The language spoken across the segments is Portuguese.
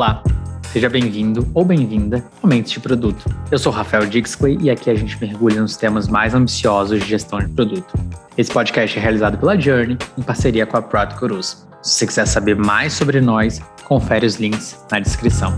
Olá, seja bem-vindo ou bem-vinda ao Mentes de Produto. Eu sou Rafael Dixley e aqui a gente mergulha nos temas mais ambiciosos de gestão de produto. Esse podcast é realizado pela Journey em parceria com a Product Gurus. Se você quiser saber mais sobre nós, confere os links na descrição.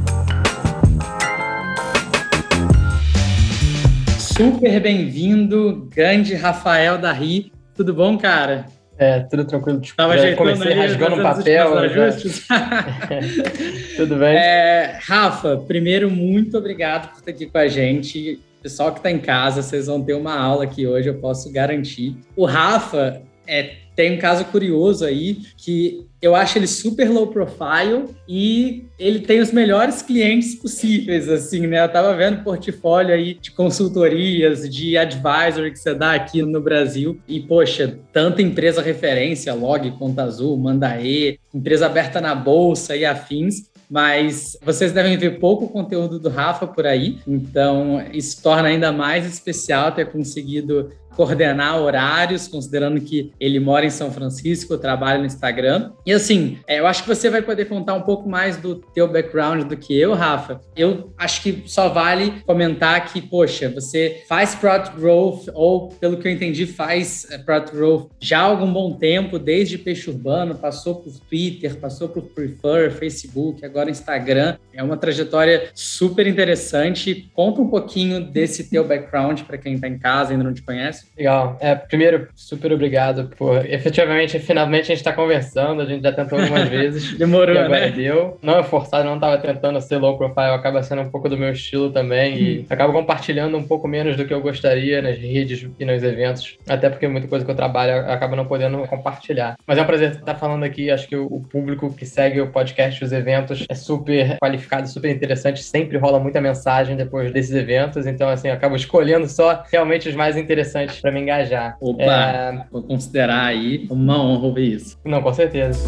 Super bem-vindo, grande Rafael Darri. Tudo bom, cara? É, tudo tranquilo. Tipo, Tava comecei rasgando um papel. tudo bem? É, Rafa, primeiro, muito obrigado por estar aqui com a gente. Pessoal que está em casa, vocês vão ter uma aula aqui hoje, eu posso garantir. O Rafa é tem um caso curioso aí que eu acho ele super low profile e ele tem os melhores clientes possíveis, assim, né? Eu tava vendo portfólio aí de consultorias, de advisory que você dá aqui no Brasil. E, poxa, tanta empresa referência, Log, Conta Azul, Mandae, empresa aberta na bolsa e afins. Mas vocês devem ver pouco conteúdo do Rafa por aí, então isso torna ainda mais especial ter conseguido coordenar horários, considerando que ele mora em São Francisco, trabalha no Instagram. E assim, é, eu acho que você vai poder contar um pouco mais do teu background do que eu, Rafa. Eu acho que só vale comentar que, poxa, você faz product growth, ou pelo que eu entendi, faz é, product growth já há algum bom tempo, desde peixe urbano, passou por Twitter, passou por Prefer, Facebook, agora Instagram. É uma trajetória super interessante. Conta um pouquinho desse teu background para quem está em casa e ainda não te conhece. Legal. É, primeiro, super obrigado por. Efetivamente, finalmente a gente está conversando, a gente já tentou algumas vezes. Demorou, agora né? deu. Não é forçado, não estava tentando ser low profile, acaba sendo um pouco do meu estilo também. Hum. E acabo compartilhando um pouco menos do que eu gostaria nas redes e nos eventos. Até porque muita coisa que eu trabalho acaba não podendo compartilhar. Mas é um prazer estar falando aqui. Acho que o público que segue o podcast, os eventos, é super qualificado, super interessante. Sempre rola muita mensagem depois desses eventos. Então, assim, eu acabo escolhendo só realmente os mais interessantes para me engajar. Opa, é... vou considerar aí uma honra ouvir isso. Não, com certeza.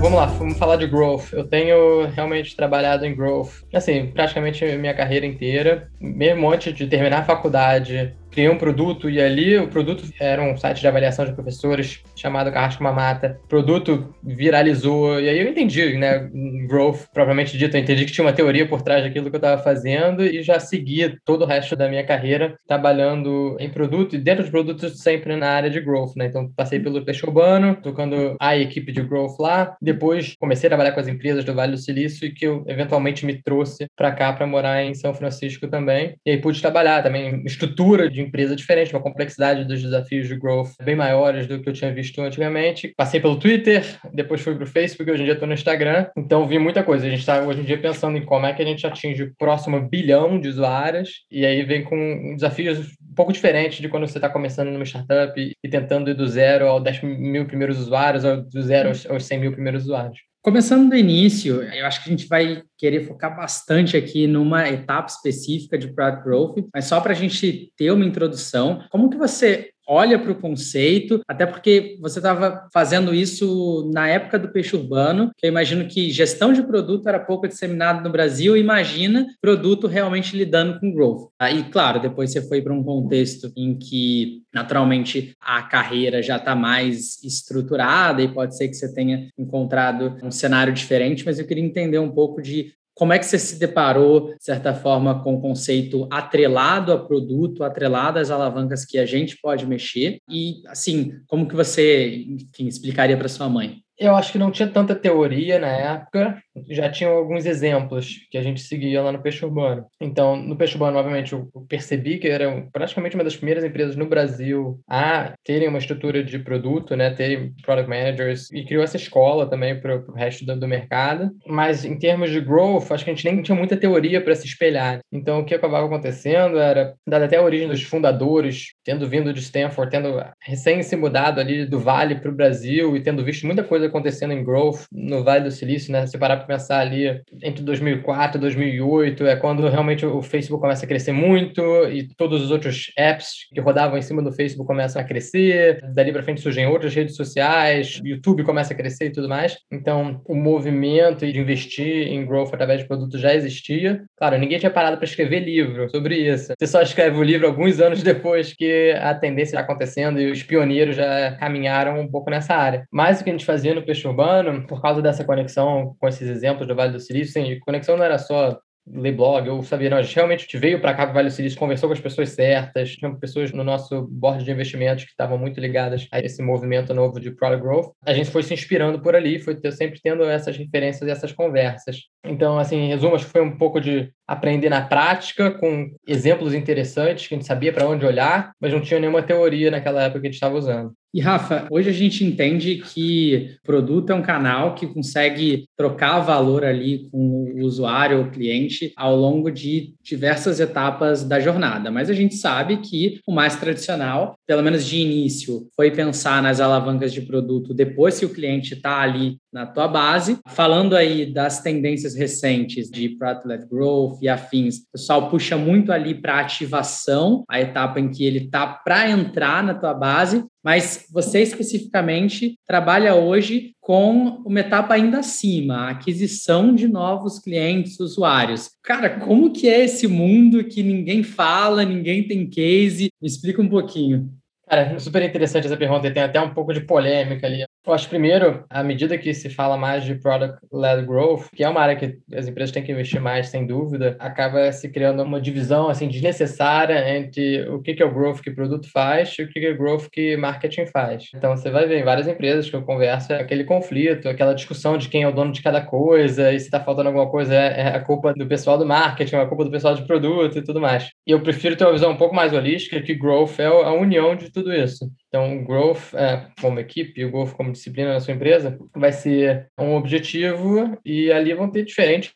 Vamos lá, vamos falar de growth. Eu tenho realmente trabalhado em growth, assim, praticamente minha carreira inteira, mesmo antes de terminar a faculdade, criei um produto e ali o produto era um site de avaliação de professores chamado Carrasco Mamata. O produto viralizou e aí eu entendi, né, growth propriamente dito, eu entendi que tinha uma teoria por trás daquilo que eu estava fazendo e já segui todo o resto da minha carreira trabalhando em produto e dentro de produtos sempre na área de growth, né? Então passei pelo peixe urbano, tocando a equipe de growth lá, depois comecei a trabalhar com as empresas do Vale do Silício e que eu eventualmente me trouxe para cá para morar em São Francisco também. E aí pude trabalhar também estrutura de empresa diferente, uma complexidade dos desafios de growth bem maiores do que eu tinha visto antigamente. Passei pelo Twitter, depois fui para o Facebook, hoje em dia estou no Instagram, então vi muita coisa. A gente está hoje em dia pensando em como é que a gente atinge o próximo bilhão de usuários, e aí vem com desafios um pouco diferentes de quando você está começando numa startup e, tentando ir do zero aos 10 mil primeiros usuários, ou do zero aos 100 mil primeiros usuários. Começando do início, eu acho que a gente vai querer focar bastante aqui numa etapa específica de Product Growth, mas só para a gente ter uma introdução, como que você olha para o conceito, até porque você estava fazendo isso na época do peixe urbano, que eu imagino que gestão de produto era pouco disseminado no Brasil, imagina produto realmente lidando com growth. Aí, claro, depois você foi para um contexto em que, naturalmente, a carreira já está mais estruturada e pode ser que você tenha encontrado um cenário diferente, mas eu queria entender um pouco de como é que você se deparou, de certa forma, com o conceito atrelado a produto, atrelado às alavancas que a gente pode mexer? E, assim, como que você, enfim, explicaria para sua mãe? Eu acho que não tinha tanta teoria na época, já tinham alguns exemplos que a gente seguia lá no Peixe Urbano. Então, no Peixe Urbano, obviamente, eu percebi que era praticamente uma das primeiras empresas no Brasil a terem uma estrutura de produto, né, terem product managers, e criou essa escola também para o resto do, do, mercado. Mas, em termos de growth, acho que a gente nem tinha muita teoria para se espelhar. Então, o que acabava acontecendo era, dada até a origem dos fundadores, tendo vindo de Stanford, tendo recém se mudado ali do Vale para o Brasil e tendo visto muita coisa acontecendo em growth no Vale do Silício, né? Se parar para pensar ali entre 2004 e 2008, é quando realmente o Facebook começa a crescer muito e todos os outros apps que rodavam em cima do Facebook começam a crescer. Dali para frente surgem outras redes sociais, YouTube começa a crescer e tudo mais. Então, o movimento de investir em growth através de produtos já existia. Claro, ninguém tinha parado para escrever livro sobre isso. Você só escreve o livro alguns anos depois que a tendência está acontecendo e os pioneiros já caminharam um pouco nessa área. Mas o que a gente fazia no peixe urbano, por causa dessa conexão com esses exemplos do Vale do Silício, sim, conexão não era só ler blog, ou sabia, não, a gente realmente veio para cá para Vale do Silício, conversou com as pessoas certas, tinha pessoas no nosso board de investimentos que estavam muito ligadas a esse movimento novo de product growth. A gente foi se inspirando por ali, foi sempre tendo essas referências e essas conversas. Então, assim, em resumo, acho que foi um pouco de aprender na prática, com exemplos interessantes, que a gente sabia para onde olhar, mas não tinha nenhuma teoria naquela época que a gente estava usando. E Rafa, hoje a gente entende que produto é um canal que consegue trocar valor ali com o usuário ou cliente ao longo de diversas etapas da jornada. Mas a gente sabe que o mais tradicional, pelo menos de início, foi pensar nas alavancas de produto depois que o cliente está ali na tua base. Falando aí das tendências recentes de Product-led Growth e afins, o pessoal puxa muito ali para ativação, a etapa em que ele está para entrar na tua base, mas você especificamente trabalha hoje com uma etapa ainda acima, a aquisição de novos clientes, usuários. Cara, como que é esse mundo que ninguém fala, ninguém tem case? Me explica um pouquinho. Cara, super interessante essa pergunta e tem até um pouco de polêmica ali. Eu acho, primeiro, à medida que se fala mais de product-led growth, que é uma área que as empresas têm que investir mais, sem dúvida, acaba se criando uma divisão assim desnecessária entre o que é o growth que o produto faz e o que é o growth que marketing faz. Então, você vai ver em várias empresas que eu converso aquele conflito, aquela discussão de quem é o dono de cada coisa e se está faltando alguma coisa é, é a culpa do pessoal do marketing, é a culpa do pessoal de produto e tudo mais. E eu prefiro ter uma visão um pouco mais holística que growth é a união de tudo isso. Então, o growth é, como equipe, o growth como disciplina na sua empresa, vai ser um objetivo e ali vão ter diferentes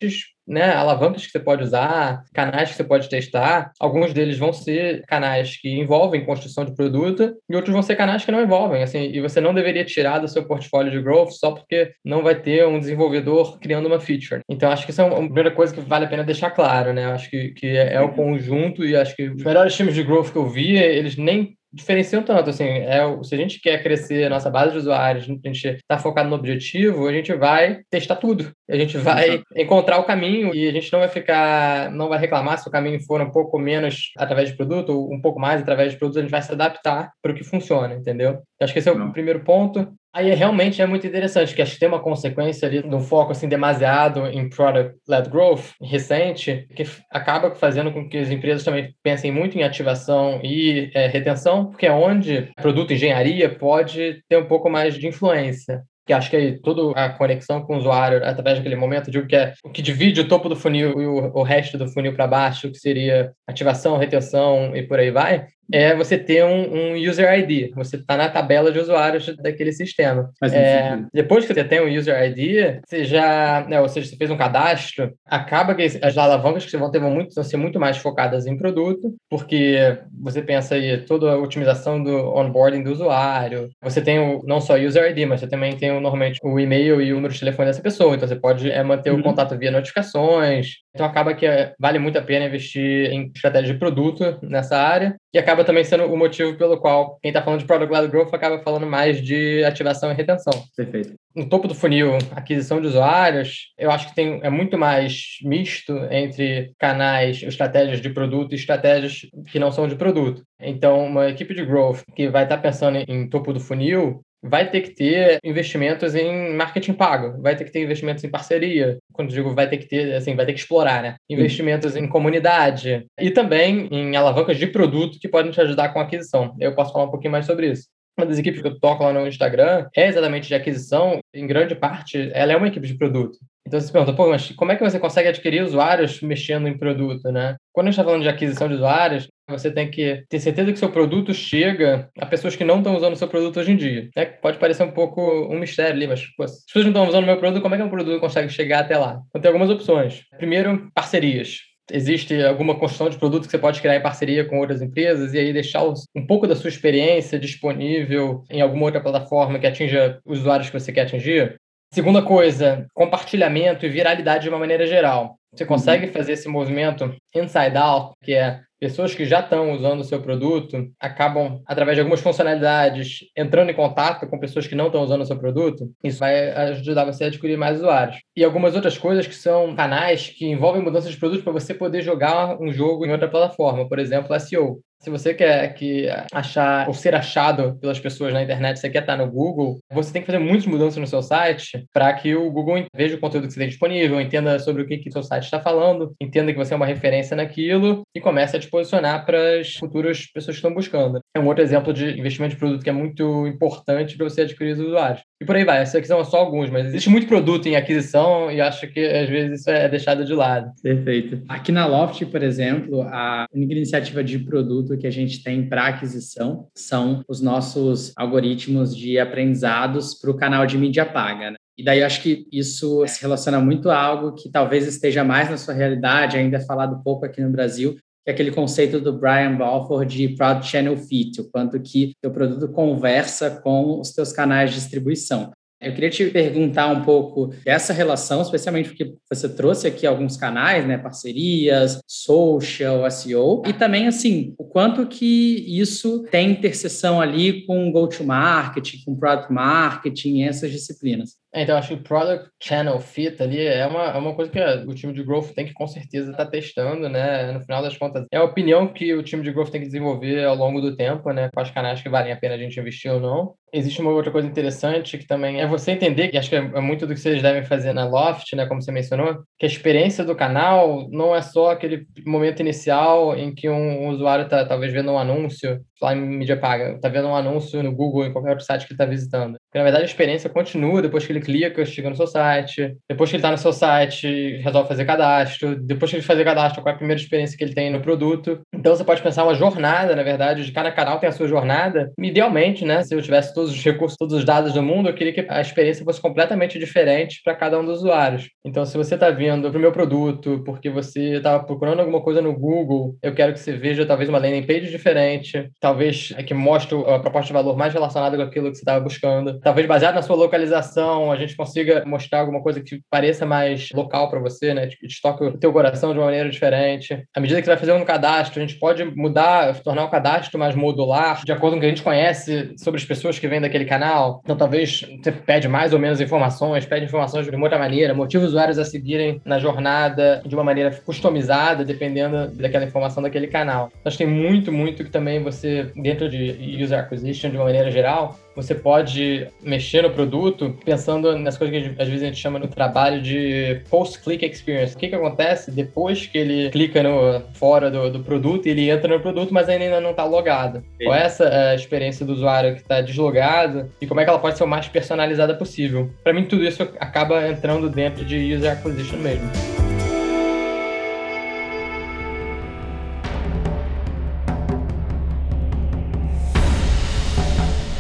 né, alavancas que você pode usar, canais que você pode testar. Alguns deles vão ser canais que envolvem construção de produto e outros vão ser canais que não envolvem. Assim, e você não deveria tirar do seu portfólio de growth só porque não vai ter um desenvolvedor criando uma feature. Então, acho que isso é uma primeira coisa que vale a pena deixar claro. Né? Acho que, que é o conjunto e acho que os melhores times de growth que eu vi, eles nem diferenciam tanto, assim, é, se a gente quer crescer a nossa base de usuários, a gente está focado no objetivo, a gente vai testar tudo. A gente vai encontrar o caminho e a gente não vai ficar, não vai reclamar se o caminho for um pouco menos através de produto, ou um pouco mais através de produto, a gente vai se adaptar para o que funciona, entendeu? Acho que esse é o não. primeiro ponto. Aí realmente é muito interessante, que acho que tem uma consequência ali de um foco assim demasiado em product-led growth recente, que acaba fazendo com que as empresas também pensem muito em ativação e é, retenção, porque é onde produto engenharia pode ter um pouco mais de influência que acho que é toda a conexão com o usuário através daquele momento, digo que é o que divide o topo do funil e o, o resto do funil para baixo, que seria ativação, retenção e por aí vai, é você ter um, um user ID. Você está na tabela de usuários daquele sistema. É, depois que você tem um user ID, você já, né, ou seja, você fez um cadastro, acaba que as alavancas que vão ter vão, muito, vão ser muito mais focadas em produto, porque você pensa aí toda a otimização do onboarding do usuário. Você tem o, não só user ID, mas você também tem o, normalmente o e-mail e o número de telefone dessa pessoa. Então você pode é, manter uhum. o contato via notificações. Então acaba que é, vale muito a pena investir em estratégia de produto nessa área e acaba também sendo o motivo pelo qual quem está falando de Product Led Growth acaba falando mais de ativação e retenção. Perfeito. No topo do funil, aquisição de usuários, eu acho que tem, é muito mais misto entre canais, estratégias de produto e estratégias que não são de produto. Então, uma equipe de growth que vai estar tá pensando em topo do funil, vai ter que ter investimentos em marketing pago, vai ter que ter investimentos em parceria. Quando digo vai ter que ter, assim, vai ter que explorar, né? Investimentos em comunidade e também em alavancas de produto que podem te ajudar com a aquisição. Eu posso falar um pouquinho mais sobre isso. Uma das equipes que eu toco lá no Instagram é exatamente de aquisição, em grande parte, ela é uma equipe de produto. Então você se pergunta, pô, mas como é que você consegue adquirir usuários mexendo em produto, né? Quando a gente está falando de aquisição de usuários, você tem que ter certeza que seu produto chega a pessoas que não estão usando o seu produto hoje em dia. É, pode parecer um pouco um mistério ali, mas pô, se as pessoas não estão usando o meu produto, como é que um produto consegue chegar até lá? Então tem algumas opções. Primeiro, parcerias existe alguma construção de produto que você pode criar em parceria com outras empresas e aí deixar um pouco da sua experiência disponível em alguma outra plataforma que atinja os usuários que você quer atingir? Segunda coisa, compartilhamento e viralidade de uma maneira geral. Você consegue fazer esse movimento inside out, que é pessoas que já estão usando o seu produto acabam, através de algumas funcionalidades, entrando em contato com pessoas que não estão usando o seu produto. Isso vai ajudar você a adquirir mais usuários. E algumas outras coisas que são canais que envolvem mudança de produto para você poder jogar um jogo em outra plataforma, por exemplo, SEO. Se você quer que achar ou ser achado pelas pessoas na internet, você quer estar no Google, você tem que fazer muitas mudanças no seu site para que o Google veja o conteúdo que você tem disponível, entenda sobre o que o seu site está falando, entenda que você é uma referência naquilo e comece a te posicionar para as futuras pessoas que estão buscando. É um outro exemplo de investimento de produto que é muito importante para você adquirir os usuários. E por aí vai. Esses aqui são só alguns, mas existe muito produto em aquisição e acho que às vezes isso é deixado de lado. Perfeito. Aqui na Loft, por exemplo, a única iniciativa de produto que a gente tem para aquisição são os nossos algoritmos de aprendizados para o canal de mídia paga. Né? E daí acho que isso se relaciona muito a algo que talvez esteja mais na sua realidade, ainda é falado pouco aqui no Brasil, que é aquele conceito do Brian Balfour de Product Channel Fit, o quanto que o produto conversa com os teus canais de distribuição. Eu queria te perguntar um pouco dessa relação, especialmente porque você trouxe aqui alguns canais, né, parcerias, social, SEO, e também assim, o quanto que isso tem interseção ali com go-to-market, com product marketing, essas disciplinas. É, então, acho que o Product Channel Fit ali é uma, é uma coisa que o time de Growth tem que com certeza estar tá testando, né? No final das contas, é a opinião que o time de Growth tem que desenvolver ao longo do tempo, né? Quais canais que valem a pena a gente investir ou não. Existe uma outra coisa interessante que também é você entender, que acho que é, é muito do que vocês devem fazer na Loft, né? Como você mencionou, que a experiência do canal não é só aquele momento inicial em que um usuário está talvez vendo um anúncio lá em mídia paga, está vendo um anúncio no Google, em qualquer outro site que ele está visitando. Porque, na verdade, a experiência continua depois que ele clica, chega no seu site, depois que ele está no seu site, resolve fazer cadastro, depois que ele fazer cadastro, qual é a primeira experiência que ele tem no produto. Então, você pode pensar uma jornada, na verdade, de cada canal tem a sua jornada. Idealmente, né, se eu tivesse todos os recursos, todos os dados do mundo, eu queria que a experiência fosse completamente diferente para cada um dos usuários. Então, se você está vindo para o meu produto porque você estava procurando alguma coisa no Google, eu quero que você veja talvez uma landing page diferente, talvez é que mostre a proposta de valor mais relacionada com aquilo que você estava buscando. Talvez baseado na sua localização, a gente consiga mostrar alguma coisa que pareça mais local para você, né? Que toque o teu coração de uma maneira diferente. À medida que você vai fazer um cadastro, a gente pode mudar, tornar o cadastro mais modular, de acordo com o que a gente conhece sobre as pessoas que vêm daquele canal. Então, talvez você pede mais ou menos informações, pede informações de outra maneira, motiva os usuários a seguirem na jornada de uma maneira customizada, dependendo daquela informação daquele canal. Acho que tem muito, muito que também você dentro de user acquisition de uma maneira geral, você pode mexer no produto pensando nas coisas que às vezes a gente chama no trabalho de post-click experience. O que, que acontece depois que ele clica no, fora do, do produto e ele entra no produto, mas ainda não está logado? Qual é essa a experiência do usuário que está deslogado e como é que ela pode ser o mais personalizada possível? Para mim, tudo isso acaba entrando dentro de user acquisition mesmo.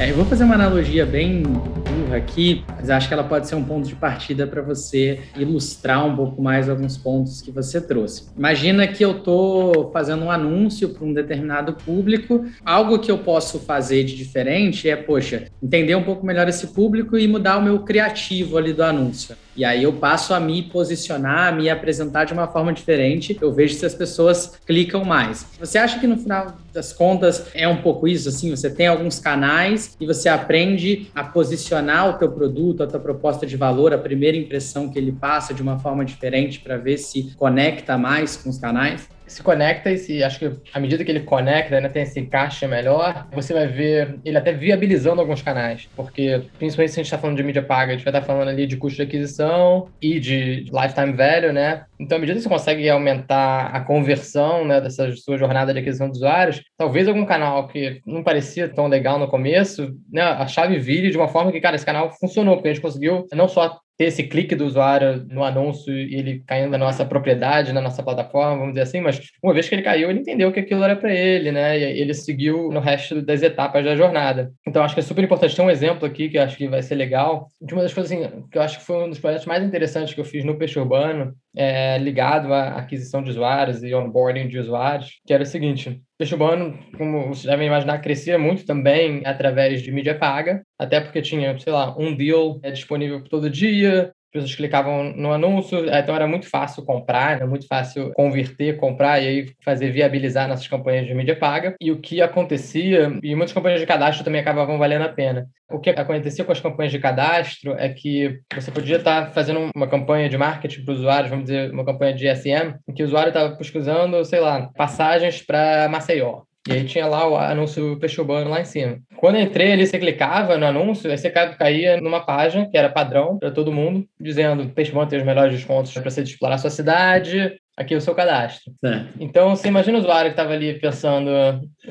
É, eu vou fazer uma analogia bem burra aqui, mas acho que ela pode ser um ponto de partida para você ilustrar um pouco mais alguns pontos que você trouxe. Imagina que eu estou fazendo um anúncio para um determinado público. Algo que eu posso fazer de diferente é, poxa, entender um pouco melhor esse público e mudar o meu criativo ali do anúncio. E aí eu passo a me posicionar, a me apresentar de uma forma diferente. Eu vejo se as pessoas clicam mais. Você acha que no final das contas é um pouco isso assim, você tem alguns canais e você aprende a posicionar o teu produto, a tua proposta de valor, a primeira impressão que ele passa de uma forma diferente para ver se conecta mais com os canais? Se conecta e se, acho que à medida que ele conecta, né, tem esse encaixe melhor, você vai ver ele até viabilizando alguns canais, porque principalmente se a gente está falando de mídia paga, a gente vai estar tá falando ali de custo de aquisição e de lifetime value, né? Então, à medida que você consegue aumentar a conversão né, dessa sua jornada de aquisição de usuários, talvez algum canal que não parecia tão legal no começo, né, a chave vire de uma forma que, cara, esse canal funcionou, porque a gente conseguiu não só ter esse clique do usuário no anúncio e ele caindo na nossa propriedade, na nossa plataforma, vamos dizer assim, mas uma vez que ele caiu, ele entendeu que aquilo era para ele, né? E ele seguiu no resto das etapas da jornada. Então, acho que é super importante. ter um exemplo aqui que eu acho que vai ser legal. De uma das coisas assim, que eu acho que foi um dos projetos mais interessantes que eu fiz no Peixe Urbano, é, ligado à aquisição de usuários e onboarding de usuários, que era o seguinte: Peixe Urbano, como vocês devem imaginar, crescia muito também através de mídia paga, até porque tinha, sei lá, um deal é, disponível todo dia, pessoas clicavam no anúncio, então era muito fácil comprar, era muito fácil converter, comprar e aí fazer viabilizar nossas campanhas de mídia paga. E o que acontecia, e muitas campanhas de cadastro também acabavam valendo a pena. O que acontecia com as campanhas de cadastro é que você podia estar fazendo uma campanha de marketing para os usuários, vamos dizer, uma campanha de SM, em que o usuário estava pesquisando, sei lá, passagens para Maceió. E aí tinha lá o anúncio peixe urbano lá em cima. Quando eu entrei ali, você clicava no anúncio, aí você caía numa página que era padrão para todo mundo, dizendo peixe urbano tem os melhores descontos para você explorar a sua cidade, aqui é o seu cadastro. É. Então, você imagina o usuário que estava ali pensando,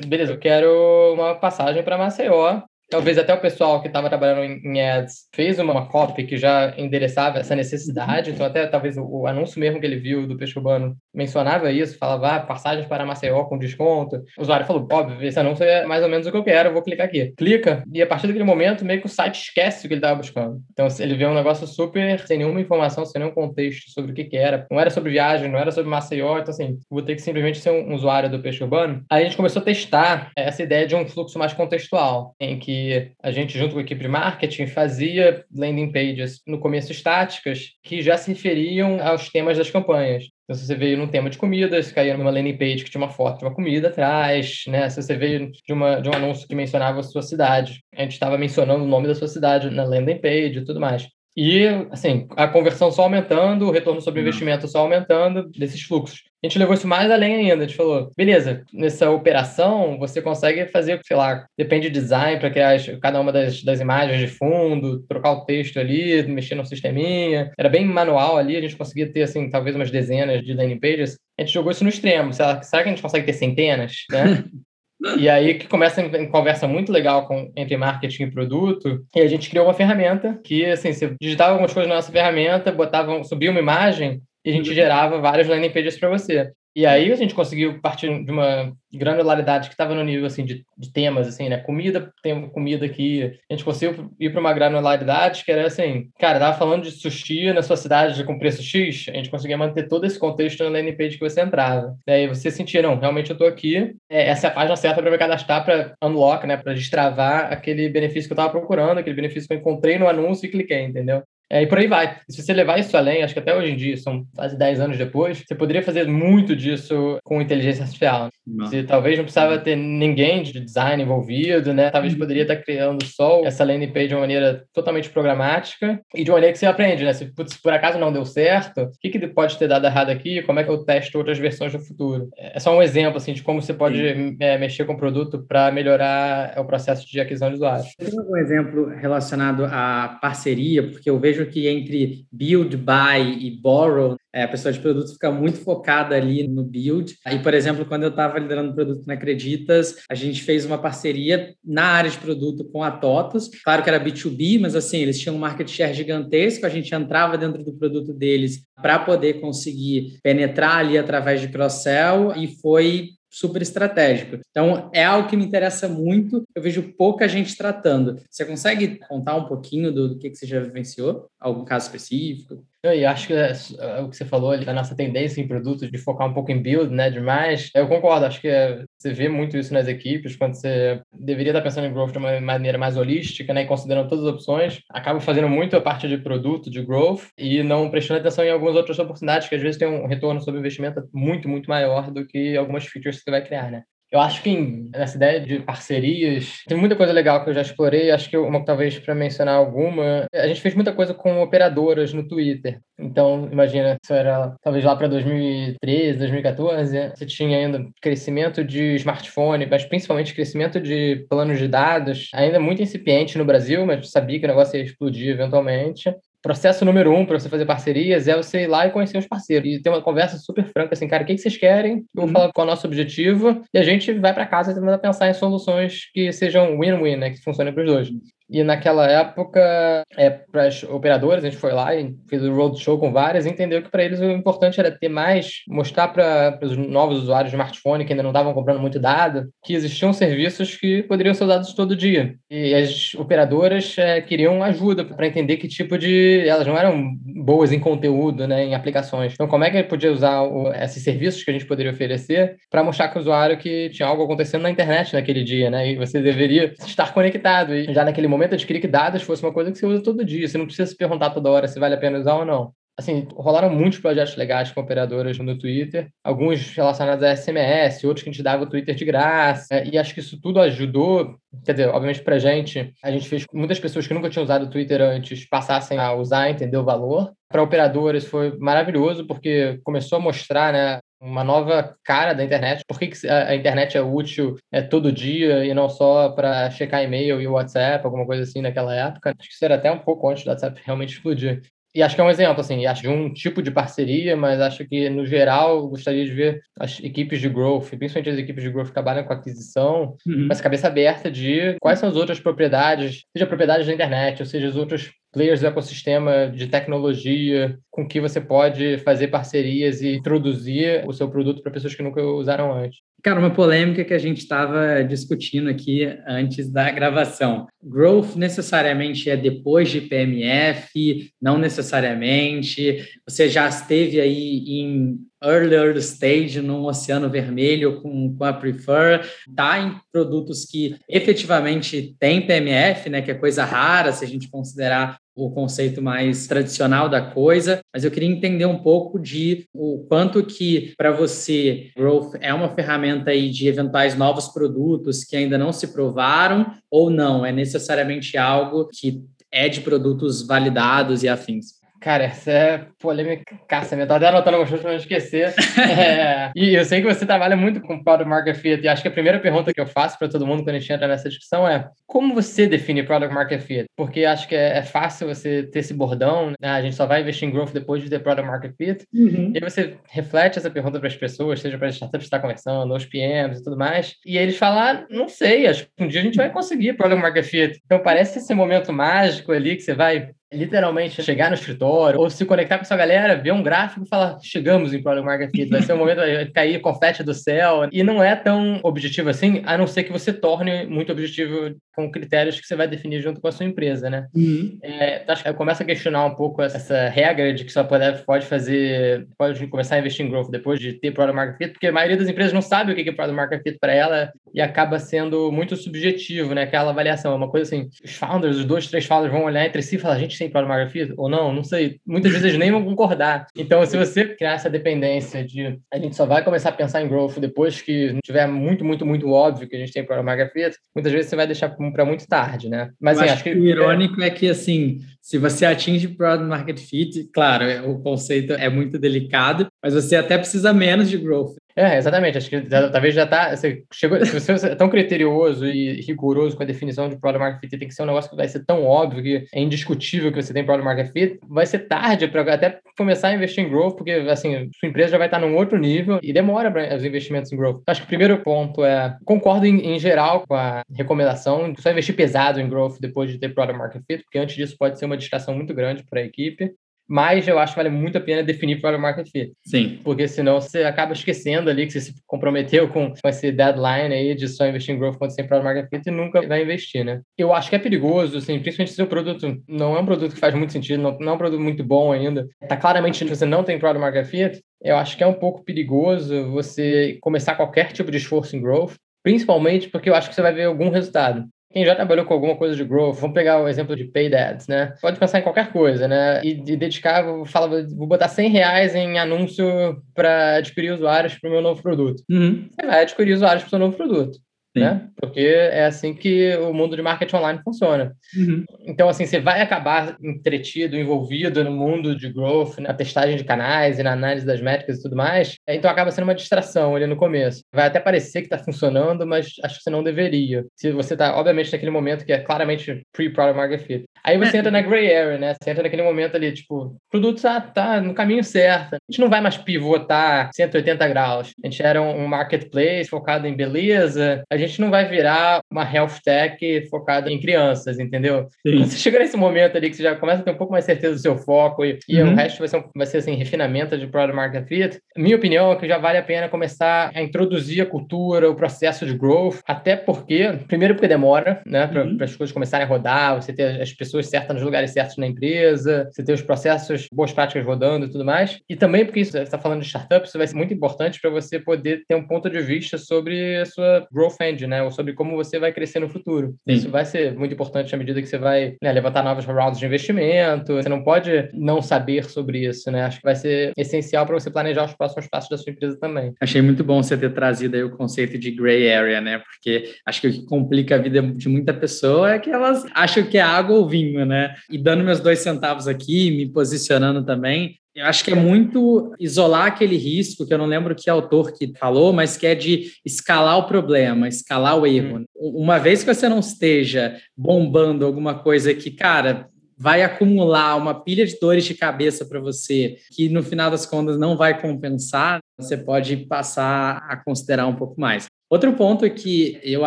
beleza, eu quero uma passagem para Maceió, talvez até o pessoal que estava trabalhando em ads fez uma copy que já endereçava essa necessidade, então até talvez o, o anúncio mesmo que ele viu do Peixe Urbano mencionava isso, falava ah, passagens para Maceió com desconto. O usuário falou, óbvio, esse anúncio é mais ou menos o que eu quero, eu vou clicar aqui. Clica, e a partir daquele momento meio que o site esquece o que ele estava buscando. Então ele vê um negócio super sem nenhuma informação, sem nenhum contexto sobre o que, que era. Não era sobre viagem, não era sobre Maceió, então assim, vou ter que simplesmente ser um usuário do Peixe Urbano. Aí a gente começou a testar essa ideia de um fluxo mais contextual, em que a gente, junto com a equipe de marketing, fazia landing pages no começo estáticas que já se referiam aos temas das campanhas. Então, se você veio num tema de comida, você caía numa landing page que tinha uma foto de uma comida atrás, né? Se você veio de, uma, de um anúncio que mencionava a sua cidade, a gente estava mencionando o nome da sua cidade na landing page e tudo mais. E, assim, a conversão só aumentando, o retorno sobre investimento só aumentando desses fluxos. A gente levou isso mais além ainda. A gente falou, beleza, nessa operação você consegue fazer, sei lá, depende de design para criar cada uma das, das imagens de fundo, trocar o texto ali, mexer no sisteminha. Era bem manual ali, a gente conseguia ter, assim, talvez umas dezenas de landing pages. A gente jogou isso no extremo. Será, será que a gente consegue ter centenas, né? E aí que começa em, conversa muito legal com, entre marketing e produto, e a gente criou uma ferramenta que, assim, você digitava algumas coisas na nossa ferramenta, botava, subia uma imagem, e a gente uhum. gerava várias landing pages para você. E aí a gente conseguiu partir de uma granularidade que estava no nível assim de, de, temas assim, né? Comida, tem comida aqui. A gente conseguiu ir para uma granularidade que era assim, cara, tava falando de sushi na sua cidade com preço X, a gente conseguia manter todo esse contexto na landing page que você entrava. E aí você sentia, não, realmente eu estou aqui, é, essa é a página certa para me cadastrar para unlock, né, para destravar aquele benefício que eu estava procurando, aquele benefício que eu encontrei no anúncio e cliquei, entendeu? É, e por aí vai. E se você levar isso além, acho que até hoje em dia, são quase 10 anos depois, você poderia fazer muito disso com inteligência artificial. Você talvez não precisava ter ninguém de design envolvido, né? Talvez uhum. poderia estar criando só essa landing page de uma maneira totalmente programática e de uma maneira que você aprende, né? Se putz, por acaso não deu certo, o que, que pode ter dado errado aqui? Como é que eu testo outras versões no futuro? É só um exemplo, assim, de como você pode é, mexer com o produto para melhorar o processo de aquisição de usuários. Tem algum exemplo relacionado à parceria? Porque eu vejo vejo que entre build, buy e borrow, é, a pessoa de produto fica muito focada ali no build. E, por exemplo, quando eu estava liderando produto na Acreditas, a gente fez uma parceria na área de produto com a TOTOS. Claro que era B2B, mas assim, eles tinham um market share gigantesco, a gente entrava dentro do produto deles para poder conseguir penetrar ali através de cross-sell e foi super estratégico. Então, é algo que me interessa muito, eu vejo pouca gente tratando. Você consegue contar um pouquinho do, do que, que você já vivenciou? Algum caso específico? E acho que é, é, o que você falou ali, a nossa tendência em produtos de focar um pouco em build, né, demais, eu concordo, acho que é, você vê muito isso nas equipes, quando você deveria estar pensando em growth de uma maneira mais holística, né, e considerando todas as opções, acaba fazendo muito a parte de produto, de growth, e não prestando atenção em algumas outras oportunidades que às vezes tem um retorno sobre investimento muito, muito maior do que algumas features que você vai criar, né. Eu acho que nessa ideia de parcerias, tem muita coisa legal que eu já explorei. Acho que uma, talvez para mencionar alguma, a gente fez muita coisa com operadoras no Twitter. Então, imagina, isso era talvez lá para 2013, 2014, você tinha ainda crescimento de smartphone, mas principalmente crescimento de planos de dados, ainda muito incipiente no Brasil, mas sabia que o negócio ia explodir eventualmente processo número um para você fazer parcerias é você ir lá e conhecer os parceiros e ter uma conversa super franca assim, cara, o que, vocês querem? Eu vou uhum. falar qual é o nosso objetivo e a gente vai para casa tentando pensar em soluções que sejam win-win, né, que funcionem para os dois. E naquela época, é, para as operadoras, a gente foi lá e fez o roadshow com várias e entendeu que para eles o importante era ter mais, mostrar para os novos usuários de smartphone que ainda não estavam comprando muito dado, que existiam serviços que poderiam ser usados todo dia. E as operadoras é, queriam ajuda para entender que tipo de. Elas não eram boas em conteúdo, né, em aplicações. Então, como é que ele podia usar o, esses serviços que a gente poderia oferecer para mostrar para o usuário que tinha algo acontecendo na internet naquele dia, né? E você deveria estar conectado. E já naquele momento, momento adquiri que dados fosse uma coisa que você usa todo dia. Você não precisa se perguntar toda hora se vale a pena usar ou não assim, rolaram muitos projetos legais com operadoras no Twitter, alguns relacionados a SMS, outros que a gente dava o Twitter de graça, e acho que isso tudo ajudou, quer dizer, obviamente pra gente, a gente fez muitas pessoas que nunca tinham usado o Twitter antes passassem a usar, entender o valor. Para operadoras foi maravilhoso, porque começou a mostrar, né, uma nova cara da internet. Por que, a internet é útil é, todo dia e não só para checar e-mail e WhatsApp, alguma coisa assim naquela época? Acho que isso era até um pouco antes do WhatsApp realmente explodir. E acho que é um exemplo, assim, acho de um tipo de parceria, mas acho que, no geral, gostaria de ver as equipes de growth, principalmente as equipes de growth que trabalham com aquisição, uhum. com essa cabeça aberta de quais são as outras propriedades, seja propriedades da internet, ou seja, os outros players do ecossistema de tecnologia com que você pode fazer parcerias e introduzir o seu produto para pessoas que nunca usaram antes. Cara, uma polêmica que a gente estava discutindo aqui antes da gravação. Growth necessariamente é depois de PMF? Não necessariamente. Você já esteve aí em earlier stage num oceano vermelho com, com a Prefer, tá em produtos que efetivamente tem PMF, né, que é coisa rara se a gente considerar o conceito mais tradicional da coisa, mas eu queria entender um pouco de o quanto que para você Growth é uma ferramenta aí de eventuais novos produtos que ainda não se provaram ou não, é necessariamente algo que é de produtos validados e afins. Cara, essa é polêmica caça mesmo. Tô até anotando algumas coisas para não esquecer. É, e eu sei que você trabalha muito com Product Market Fit. E acho que a primeira pergunta que eu faço para todo mundo quando a gente entra nessa discussão é como você define Product Market Fit? Porque acho que é, é fácil você ter esse bordão, né? a gente só vai investir em growth depois de ter Product Market Fit. Uhum. E aí você reflete essa pergunta para as pessoas, seja para as startups que está conversando, os PMs e tudo mais. E eles falam, ah, não sei, acho que um dia a gente vai conseguir Product Market Fit. Então parece esse momento mágico ali que você vai literalmente chegar no escritório ou se conectar com essa galera, ver um gráfico e falar, chegamos em Product Market Fit, vai ser um momento vai cair confete do céu e não é tão objetivo assim, a não ser que você torne muito objetivo com critérios que você vai definir junto com a sua empresa, né? Uhum. É, acho que eu começo a questionar um pouco essa regra de que só pode, pode fazer, pode começar a investir em growth depois de ter Product Market Fit, porque a maioria das empresas não sabe o que é Product Market Fit para ela e acaba sendo muito subjetivo, né? Aquela avaliação, é uma coisa assim, os founders, os dois, três founders vão olhar entre si e falar, gente Market Fit ou não? Não sei. Muitas vezes nem vão concordar. Então, se você criar essa dependência de a gente só vai começar a pensar em growth depois que tiver muito, muito, muito óbvio que a gente tem Fit, muitas vezes você vai deixar para muito tarde, né? Mas assim, acho, que o irônico é que assim, se você atinge Product Market Fit, claro, o conceito é muito delicado, mas você até precisa menos de growth. É, exatamente. Acho que talvez já tá. Você chegou, se você é tão criterioso e rigoroso com a definição de Product Market Fit, tem que ser um negócio que vai ser tão óbvio que é indiscutível que você tem Product Market Fit, vai ser tarde para até começar a investir em growth, porque assim, sua empresa já vai estar num outro nível e demora para os investimentos em growth. Acho que o primeiro ponto é, concordo em, em geral com a recomendação de só investir pesado em growth depois de ter Product Market Fit, porque antes disso pode ser uma distração muito grande para a equipe mas eu acho que vale muito a pena definir para o market fit. Sim. Porque senão você acaba esquecendo ali que você se comprometeu com, com esse deadline aí de só investir em growth quando você para o market fit e nunca vai investir, né? Eu acho que é perigoso, assim, principalmente se o produto não é um produto que faz muito sentido, não, não é um produto muito bom ainda. Tá claramente que você não tem product market fit, eu acho que é um pouco perigoso você começar qualquer tipo de esforço em growth, principalmente porque eu acho que você vai ver algum resultado. Quem já trabalhou com alguma coisa de growth, vamos pegar o exemplo de paid ads, né? Pode pensar em qualquer coisa, né? E, e dedicar, vou, falar, vou botar 100 reais em anúncio para adquirir usuários para o meu novo produto. Uhum. Você vai adquirir usuários para o seu novo produto né? Porque é assim que o mundo de marketing online funciona. Uhum. Então, assim, você vai acabar entretido, envolvido no mundo de growth, na testagem de canais e na análise das métricas e tudo mais. Então, acaba sendo uma distração ali no começo. Vai até parecer que está funcionando, mas acho que você não deveria. Se você está, obviamente, naquele momento que é claramente pre-product market fit. Aí você é. entra na gray area, né? Você entra naquele momento ali, tipo, o produto tá, tá no caminho certo. A gente não vai mais pivotar 180 graus. A gente era um marketplace focado em beleza. A gente não vai virar uma health tech focada em crianças, entendeu? Sim. Você chega nesse momento ali que você já começa a ter um pouco mais certeza do seu foco e, e uhum. o resto vai ser, vai ser assim, refinamento de product market fit. Minha opinião é que já vale a pena começar a introduzir a cultura, o processo de growth, até porque, primeiro porque demora, né, para uhum. as coisas começarem a rodar, você ter as pessoas certas nos lugares certos na empresa, você ter os processos, boas práticas rodando e tudo mais. E também porque isso, você está falando de startup, isso vai ser muito importante para você poder ter um ponto de vista sobre a sua growth brand, né? Ou sobre como você vai crescer no futuro. Sim. Isso vai ser muito importante à medida que você vai né, levantar novos rounds de investimento. Você não pode não saber sobre isso, né? Acho que vai ser essencial para você planejar os próximos passos da sua empresa também. Achei muito bom você ter trazido aí o conceito de gray area, né? Porque acho que o que complica a vida de muita pessoa é que elas acham que é água ou vinho, né? E dando meus dois centavos aqui, me posicionando também, eu acho que é muito isolar aquele risco, que eu não lembro que autor que falou, mas que é de escalar o problema, escalar o erro. Hum. Uma vez que você não esteja bombando alguma coisa que, cara, vai acumular uma pilha de dores de cabeça para você, que no final das contas não vai compensar, você pode passar a considerar um pouco mais. Outro ponto que eu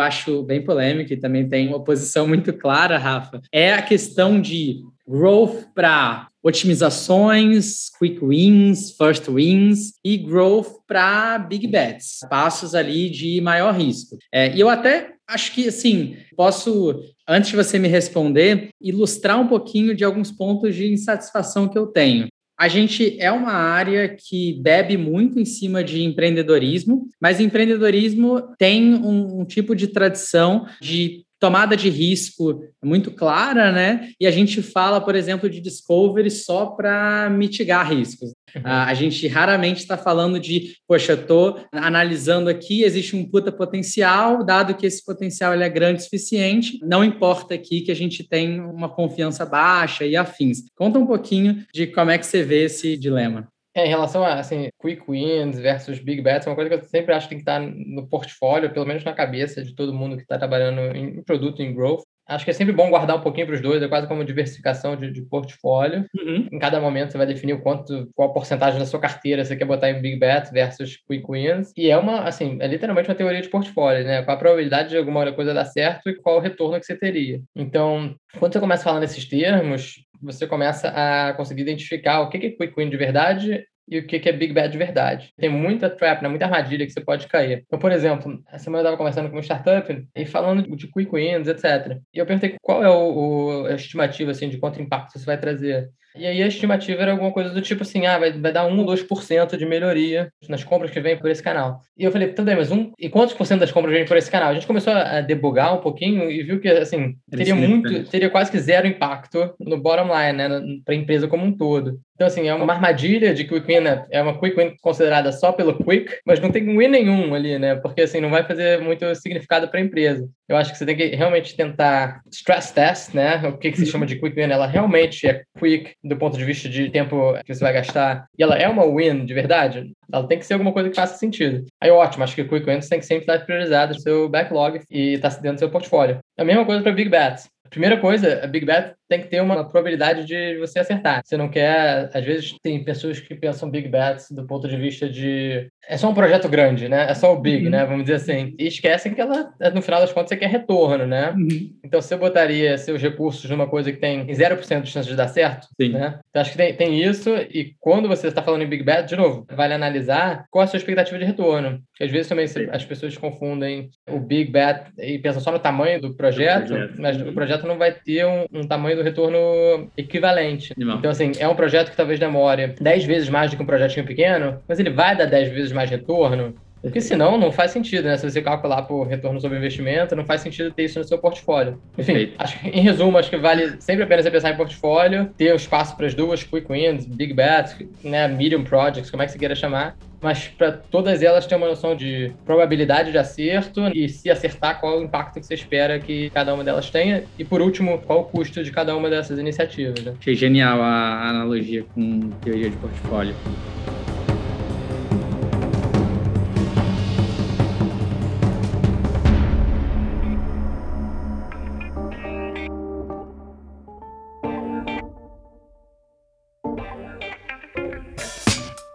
acho bem polêmico e também tem uma posição muito clara, Rafa, é a questão de growth para otimizações, quick wins, first wins e growth para big bets, passos ali de maior risco. É, e eu até acho que, assim, posso, antes de você me responder, ilustrar um pouquinho de alguns pontos de insatisfação que eu tenho. A gente é uma área que bebe muito em cima de empreendedorismo, mas empreendedorismo tem um, um tipo de tradição de tomada de risco muito clara, né? E a gente fala, por exemplo, de discovery só para mitigar riscos. Uhum. A gente raramente está falando de, poxa, eu estou analisando aqui, existe um puta potencial, dado que esse potencial ele é grande o suficiente, não importa aqui que a gente tem uma confiança baixa e afins. Conta um pouquinho de como é que você vê esse dilema. É, em relação a assim, quick wins versus big bets, é uma coisa que eu sempre acho que tem que estar no portfólio, pelo menos na cabeça de todo mundo que está trabalhando em produto, em growth. Acho que é sempre bom guardar um pouquinho para os dois, é quase como diversificação de, de portfólio. Uhum. Em cada momento você vai definir o quanto, qual porcentagem da sua carteira você quer botar em big bet versus quick wins. E é uma, assim, é literalmente uma teoria de portfólio, né? Qual a probabilidade de alguma coisa dar certo e qual o retorno que você teria. Então, quando você começa a falar nesses termos, você começa a conseguir identificar o que é quick win de verdade e o que é Big Bad de verdade. Tem muita trap, né? muita armadilha que você pode cair. Então, por exemplo, essa semana eu estava conversando com uma startup e falando de quick wins, etc. E eu perguntei qual é o, o a estimativa assim, de quanto impacto você vai trazer. E aí a estimativa era alguma coisa do tipo assim, ah, vai, vai dar 1 ou 2% de melhoria nas compras que vêm por esse canal. E eu falei, tudo bem, mas um, e quantos por cento das compras vêm por esse canal? A gente começou a debugar um pouquinho e viu que, assim, teria muito, teria quase que zero impacto no bottom line, né, para a empresa como um todo. Então, assim, é uma armadilha de quick win, né? é uma quick win considerada só pelo quick, mas não tem win nenhum ali, né? Porque, assim, não vai fazer muito significado para a empresa. Eu acho que você tem que realmente tentar stress test, né? O que, que se chama de quick win? Ela realmente é quick do ponto de vista de tempo que você vai gastar e ela é uma win de verdade? Ela tem que ser alguma coisa que faça sentido. Aí, ótimo, acho que quick wins tem que sempre estar priorizado no seu backlog e estar tá dentro do seu portfólio. A mesma coisa para big bets. Primeira coisa, a Big Bet tem que ter uma probabilidade de você acertar. Você não quer, às vezes tem pessoas que pensam Big Bets do ponto de vista de é só um projeto grande, né? É só o big, uhum. né? Vamos dizer assim. E esquecem que ela, no final das contas, você quer retorno, né? Uhum. Então, você botaria seus recursos numa coisa que tem 0% de chance de dar certo, Sim. né? Então, acho que tem, tem isso. E quando você está falando em Big Bet, de novo, vale analisar qual a sua expectativa de retorno. Porque, às vezes, também as pessoas confundem o Big Bet e pensam só no tamanho do projeto, projeto. mas uhum. o projeto não vai ter um, um, tamanho do retorno equivalente. Então, assim, é um projeto que talvez demore 10 vezes mais do que um projetinho pequeno, mas ele vai dar 10 vezes mais retorno, porque senão não faz sentido, né? Se você calcular por retorno sobre investimento, não faz sentido ter isso no seu portfólio. Enfim, acho que, em resumo, acho que vale sempre a pena você pensar em portfólio, ter o espaço para as duas, quick wins, big bets, né, medium projects, como é que você queira chamar, mas para todas elas ter uma noção de probabilidade de acerto e se acertar, qual o impacto que você espera que cada uma delas tenha e por último, qual o custo de cada uma dessas iniciativas. Né? Achei genial a analogia com teoria de portfólio.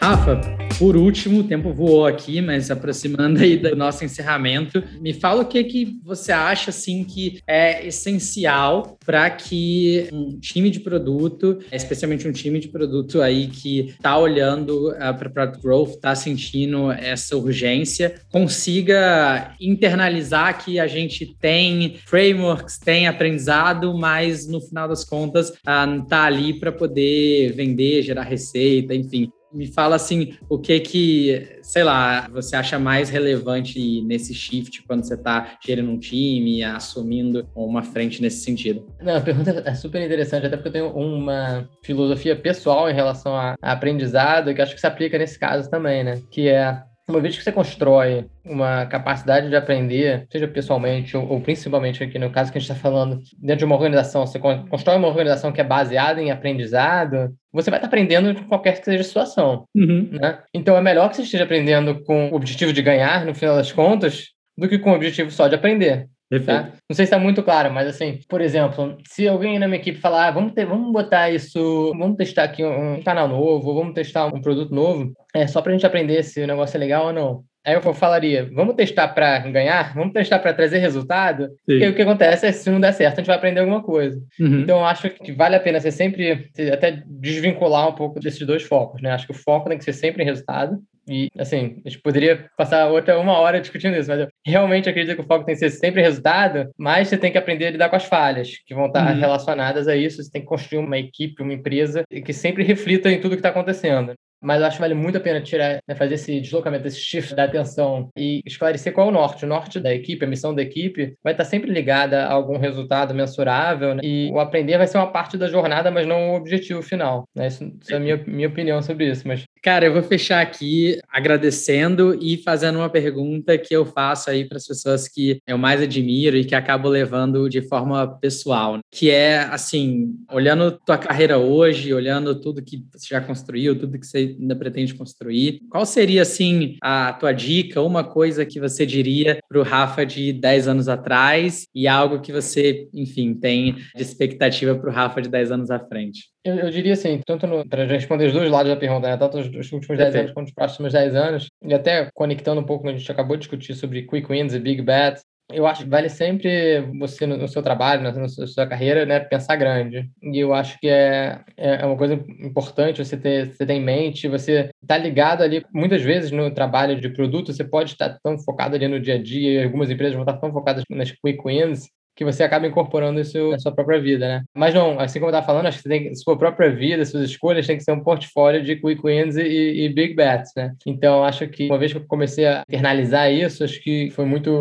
Rafa, por último, o tempo voou aqui, mas aproximando aí do nosso encerramento, me fala o que que você acha assim que é essencial para que um time de produto, especialmente um time de produto aí que está olhando uh, para product growth, está sentindo essa urgência, consiga internalizar que a gente tem frameworks, tem aprendizado, mas no final das contas está uh, ali para poder vender, gerar receita, enfim. Me fala assim, o que que, sei lá, você acha mais relevante nesse shift quando você está gerindo um time, assumindo uma frente nesse sentido? Não, a pergunta é super interessante, até porque eu tenho uma filosofia pessoal em relação a aprendizado que acho que se aplica nesse caso também, né? Que é uma vez que você constrói uma capacidade de aprender, seja pessoalmente ou, ou, principalmente aqui no caso que a gente está falando, dentro de uma organização, você constrói uma organização que é baseada em aprendizado, você vai estar tá aprendendo de qualquer que seja a situação. Uhum. Né? Então é melhor que você esteja aprendendo com o objetivo de ganhar, no final das contas, do que com o objetivo só de aprender. Tá? Não sei se está muito claro, mas assim, por exemplo, se alguém na minha equipe falar, ah, vamos, ter, vamos botar isso, vamos testar aqui um canal novo, vamos testar um produto novo, é só para a gente aprender se o negócio é legal ou não. Aí eu falaria, vamos testar para ganhar? Vamos testar para trazer resultado? Sim. o que acontece é, se não der certo, a gente vai aprender alguma coisa. Uhum. Então, eu acho que vale a pena você sempre, até desvincular um pouco desses dois focos, né? Acho que o foco tem que ser sempre em resultado. E, assim, a gente poderia passar outra uma hora discutindo isso, mas eu realmente acredito que o foco tem que ser sempre resultado, mas você tem que aprender a lidar com as falhas que vão estar uhum. relacionadas a isso. Você tem que construir uma equipe, uma empresa que sempre reflita em tudo que está acontecendo mas eu acho que vale muito a pena tirar, né, fazer esse deslocamento, esse shift da atenção e esclarecer qual é o norte. O norte da equipe, a missão da equipe, vai estar sempre ligada a algum resultado mensurável né? e o aprender vai ser uma parte da jornada, mas não o objetivo final. Né? Isso, isso, é a minha, minha opinião sobre isso. Mas... Cara, eu vou fechar aqui agradecendo e fazendo uma pergunta que eu faço aí para as pessoas que eu mais admiro e que acabo levando de forma pessoal, que é assim, olhando tua carreira hoje, olhando tudo que você já construiu, tudo que você ainda pretende construir. Qual seria, assim, a tua dica, uma coisa que você diria para o Rafa de 10 anos atrás e algo que você, enfim, tem de expectativa para o Rafa de 10 anos à frente? Eu, eu diria assim, tanto para responder os dois lados da pergunta, né? tanto os, os últimos 10 anos quanto os próximos 10 anos, e até conectando um pouco, a gente acabou de discutir sobre quick wins e big bets, eu acho que vale sempre você, no, seu trabalho, na, sua carreira, né, pensar grande. E eu acho que é, é, é uma coisa importante você ter, você ter em mente, você tá ligado ali, muitas vezes no trabalho de produto, você pode estar tão focado ali no dia a dia, algumas empresas vão estar tão focadas nas quick wins, que você acaba incorporando isso na sua própria vida, né? Mas não, assim como eu estava falando, acho que você tem sua própria vida, suas escolhas tem que ser um portfólio de quick wins e, e, big bets, né? Então, acho que uma vez que eu comecei a internalizar isso, acho que foi muito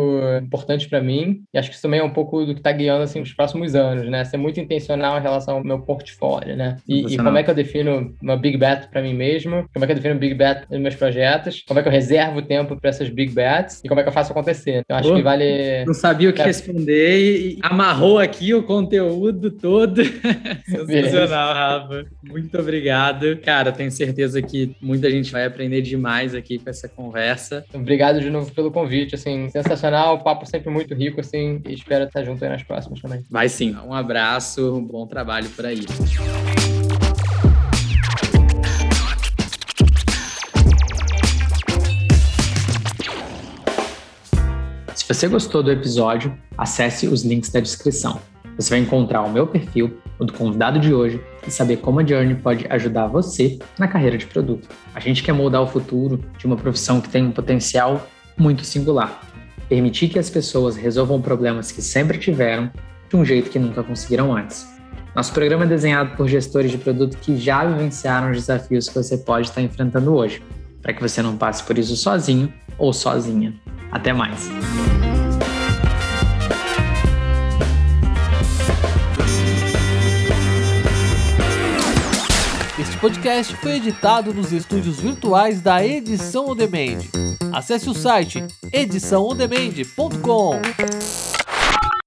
importante para mim e acho que isso também é um pouco do que está guiando assim os próximos anos, né? Ser muito intencional em relação ao meu portfólio, né? E, e como é que eu defino uma big bet para mim mesmo? Como é que eu defino big bet nos meus projetos? Como é que eu reservo tempo para essas big bets? E como é que eu faço acontecer? Então, acho que vale. Não sabia o que é... responder e amarrou aqui o conteúdo todo. Sensacional, Rafa. Muito obrigado. Cara, tenho certeza que muita gente vai aprender demais aqui com essa conversa. Obrigado de novo pelo convite, assim, sensacional, o papo sempre muito rico, assim, e espero estar junto aí nas próximas também. Vai sim. Um abraço, um bom trabalho por aí. Se você gostou do episódio, acesse os links da descrição. Você vai encontrar o meu perfil, o do convidado de hoje e saber como a Journey pode ajudar você na carreira de produto. A gente quer moldar o futuro de uma profissão que tem um potencial muito singular. Permitir que as pessoas resolvam problemas que sempre tiveram de um jeito que nunca conseguiram antes. Nosso programa é desenhado por gestores de produto que já vivenciaram os desafios que você pode estar enfrentando hoje, para que você não passe por isso sozinho ou sozinha. Até mais! Este podcast foi editado nos estúdios virtuais da Edição On Demand. Acesse o site ediçãoondemand.com.